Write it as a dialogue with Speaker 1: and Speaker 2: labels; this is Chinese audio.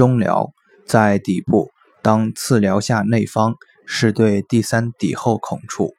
Speaker 1: 中髎在底部，当次髎下内方，是对第三骶后孔处。